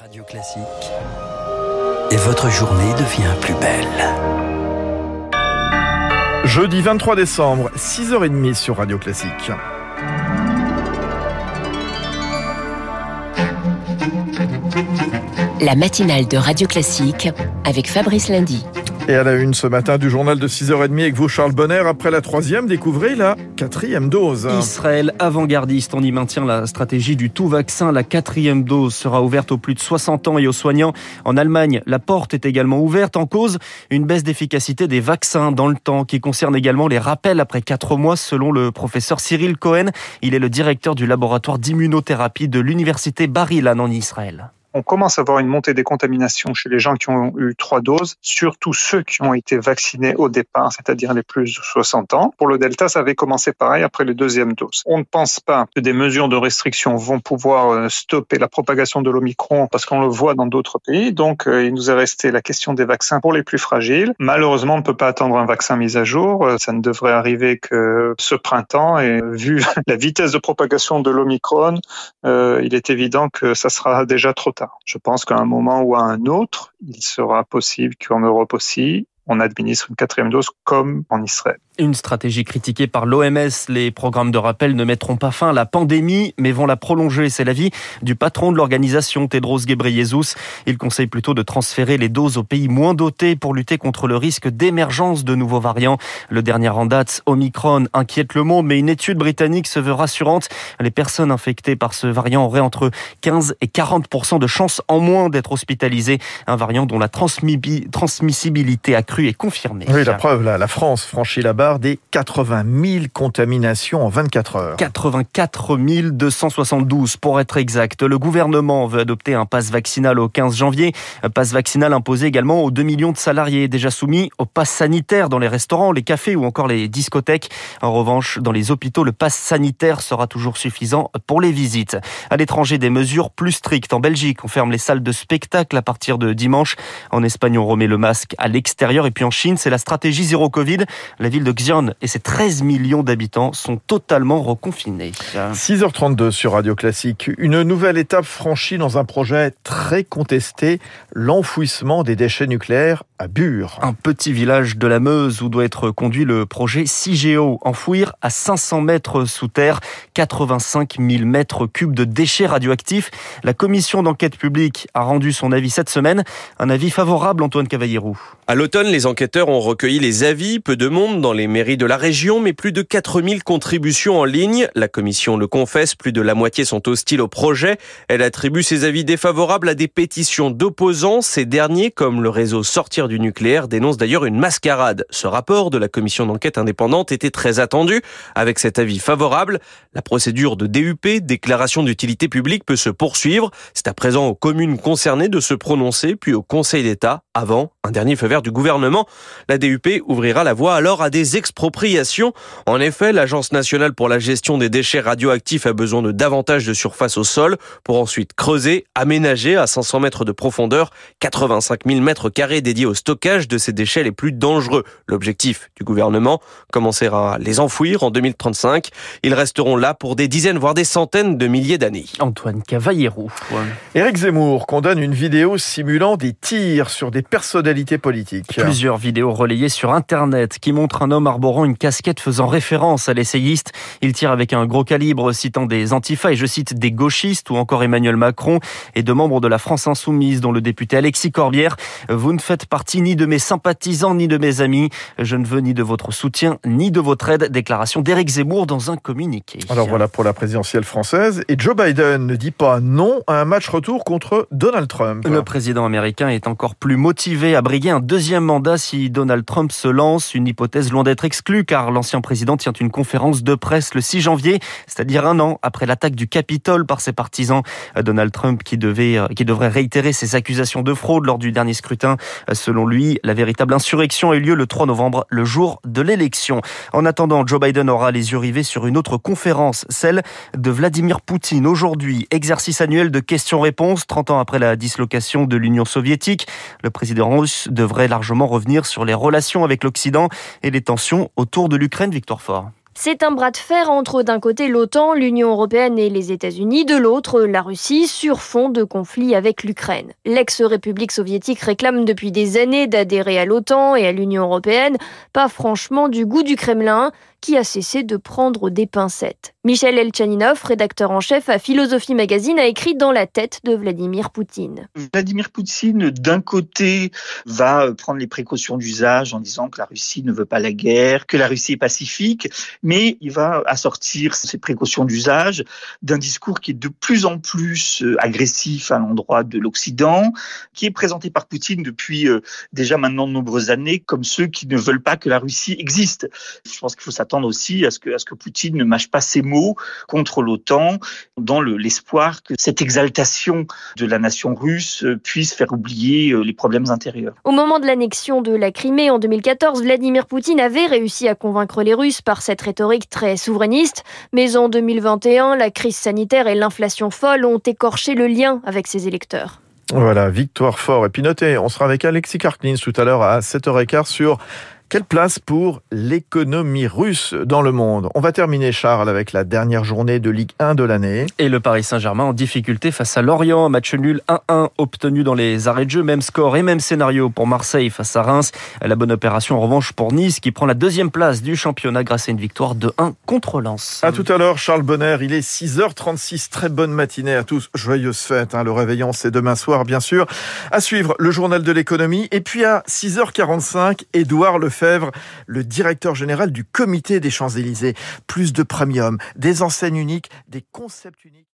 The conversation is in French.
Radio Classique. Et votre journée devient plus belle. Jeudi 23 décembre, 6h30 sur Radio Classique. La matinale de Radio Classique avec Fabrice Lundy. Et à la une ce matin du journal de 6h30 avec vous Charles Bonner, après la troisième, découvrez la quatrième dose. Israël avant-gardiste, on y maintient la stratégie du tout vaccin. La quatrième dose sera ouverte aux plus de 60 ans et aux soignants. En Allemagne, la porte est également ouverte en cause une baisse d'efficacité des vaccins dans le temps qui concerne également les rappels après quatre mois selon le professeur Cyril Cohen. Il est le directeur du laboratoire d'immunothérapie de l'université Bar-Ilan en Israël on commence à voir une montée des contaminations chez les gens qui ont eu trois doses, surtout ceux qui ont été vaccinés au départ, c'est-à-dire les plus de 60 ans. Pour le Delta, ça avait commencé pareil après les deuxièmes doses. On ne pense pas que des mesures de restriction vont pouvoir euh, stopper la propagation de l'Omicron parce qu'on le voit dans d'autres pays. Donc, euh, il nous est resté la question des vaccins pour les plus fragiles. Malheureusement, on ne peut pas attendre un vaccin mis à jour. Euh, ça ne devrait arriver que ce printemps. Et vu la vitesse de propagation de l'Omicron, il est évident que ça sera déjà trop tard. Je pense qu'à un moment ou à un autre, il sera possible qu'en Europe aussi, on administre une quatrième dose comme en Israël. Une stratégie critiquée par l'OMS. Les programmes de rappel ne mettront pas fin à la pandémie, mais vont la prolonger. C'est l'avis du patron de l'organisation, Tedros Ghebreyesus. Il conseille plutôt de transférer les doses aux pays moins dotés pour lutter contre le risque d'émergence de nouveaux variants. Le dernier en date, Omicron, inquiète le monde, mais une étude britannique se veut rassurante. Les personnes infectées par ce variant auraient entre 15 et 40 de chances en moins d'être hospitalisées. Un variant dont la transmissibilité accrue est confirmée. Oui, la preuve, la France franchit la des 80 000 contaminations en 24 heures. 84 272 pour être exact. Le gouvernement veut adopter un pass vaccinal au 15 janvier. Un pass vaccinal imposé également aux 2 millions de salariés déjà soumis au pass sanitaire dans les restaurants, les cafés ou encore les discothèques. En revanche, dans les hôpitaux, le pass sanitaire sera toujours suffisant pour les visites. À l'étranger, des mesures plus strictes. En Belgique, on ferme les salles de spectacle à partir de dimanche. En Espagne, on remet le masque à l'extérieur. Et puis en Chine, c'est la stratégie zéro Covid. La ville de Xi'an et ses 13 millions d'habitants sont totalement reconfinés. 6h32 sur Radio Classique. Une nouvelle étape franchie dans un projet très contesté, l'enfouissement des déchets nucléaires à Bure. Un petit village de la Meuse où doit être conduit le projet CIGEO. Enfouir à 500 mètres sous terre 85 000 mètres cubes de déchets radioactifs. La commission d'enquête publique a rendu son avis cette semaine. Un avis favorable, Antoine Cavallierou. À l'automne, les enquêteurs ont recueilli les avis, peu de monde dans les mairies de la région, mais plus de 4000 contributions en ligne. La commission le confesse, plus de la moitié sont hostiles au projet. Elle attribue ses avis défavorables à des pétitions d'opposants. Ces derniers, comme le réseau Sortir du nucléaire, dénoncent d'ailleurs une mascarade. Ce rapport de la commission d'enquête indépendante était très attendu. Avec cet avis favorable, la procédure de DUP, déclaration d'utilité publique, peut se poursuivre. C'est à présent aux communes concernées de se prononcer, puis au Conseil d'État, avant un dernier feu vert du gouvernement. La DUP ouvrira la voie alors à des expropriations. En effet, l'Agence nationale pour la gestion des déchets radioactifs a besoin de davantage de surface au sol pour ensuite creuser, aménager à 500 mètres de profondeur 85 000 mètres carrés dédiés au stockage de ces déchets les plus dangereux. L'objectif du gouvernement commencer à les enfouir en 2035. Ils resteront là pour des dizaines voire des centaines de milliers d'années. Antoine Cavallero. Éric Zemmour condamne une vidéo simulant des tirs sur des personnalités politiques. Plusieurs vidéos relayées sur Internet qui montrent un homme arborant une casquette faisant référence à l'essayiste. Il tire avec un gros calibre citant des antifas et je cite des gauchistes ou encore Emmanuel Macron et de membres de la France Insoumise dont le député Alexis Corbière. Vous ne faites partie ni de mes sympathisants ni de mes amis. Je ne veux ni de votre soutien ni de votre aide. Déclaration d'Éric Zemmour dans un communiqué. Alors voilà pour la présidentielle française. Et Joe Biden ne dit pas non à un match retour contre Donald Trump. Le président américain est encore plus motivé à briguer un deuxième mandat si Donald Trump se lance. Une hypothèse loin d'être exclue car l'ancien président tient une conférence de presse le 6 janvier, c'est-à-dire un an après l'attaque du Capitole par ses partisans. Donald Trump qui devait, euh, qui devrait réitérer ses accusations de fraude lors du dernier scrutin. Selon lui, la véritable insurrection a eu lieu le 3 novembre, le jour de l'élection. En attendant, Joe Biden aura les yeux rivés sur une autre conférence, celle de Vladimir Poutine. Aujourd'hui, exercice annuel de questions-réponses, 30 ans après la dislocation de l'Union soviétique. Président russe devrait largement revenir sur les relations avec l'Occident et les tensions autour de l'Ukraine, Victor Fort. C'est un bras de fer entre d'un côté l'OTAN, l'Union européenne et les États-Unis, de l'autre la Russie sur fond de conflit avec l'Ukraine. L'ex-république soviétique réclame depuis des années d'adhérer à l'OTAN et à l'Union européenne, pas franchement du goût du Kremlin qui a cessé de prendre des pincettes. Michel Elchaninov, rédacteur en chef à Philosophie Magazine, a écrit Dans la tête de Vladimir Poutine. Vladimir Poutine, d'un côté, va prendre les précautions d'usage en disant que la Russie ne veut pas la guerre, que la Russie est pacifique, mais il va assortir ces précautions d'usage d'un discours qui est de plus en plus euh, agressif à l'endroit de l'Occident, qui est présenté par Poutine depuis euh, déjà maintenant de nombreuses années comme ceux qui ne veulent pas que la Russie existe. Je pense qu'il faut s'attendre aussi à ce que, à ce que Poutine ne mâche pas ses mots contre l'OTAN dans l'espoir que cette exaltation de la nation russe euh, puisse faire oublier les problèmes intérieurs. Au moment de l'annexion de la Crimée en 2014, Vladimir Poutine avait réussi à convaincre les Russes par cette rhétorique très souverainiste, mais en 2021, la crise sanitaire et l'inflation folle ont écorché le lien avec ses électeurs. Voilà, victoire fort. Et puis notez, on sera avec Alexis Karklins tout à l'heure à 7h15 sur quelle place pour l'économie russe dans le monde? On va terminer, Charles, avec la dernière journée de Ligue 1 de l'année. Et le Paris Saint-Germain en difficulté face à Lorient. Match nul 1-1 obtenu dans les arrêts de jeu. Même score et même scénario pour Marseille face à Reims. La bonne opération en revanche pour Nice qui prend la deuxième place du championnat grâce à une victoire de 1 contre Lens. À tout à l'heure, Charles Bonner. Il est 6h36. Très bonne matinée à tous. Joyeuse fête. Hein. Le réveillon, c'est demain soir, bien sûr. À suivre, le journal de l'économie. Et puis à 6h45, Édouard Le directeur général du comité des Champs-Élysées. Plus de premium, des enseignes uniques, des concepts uniques.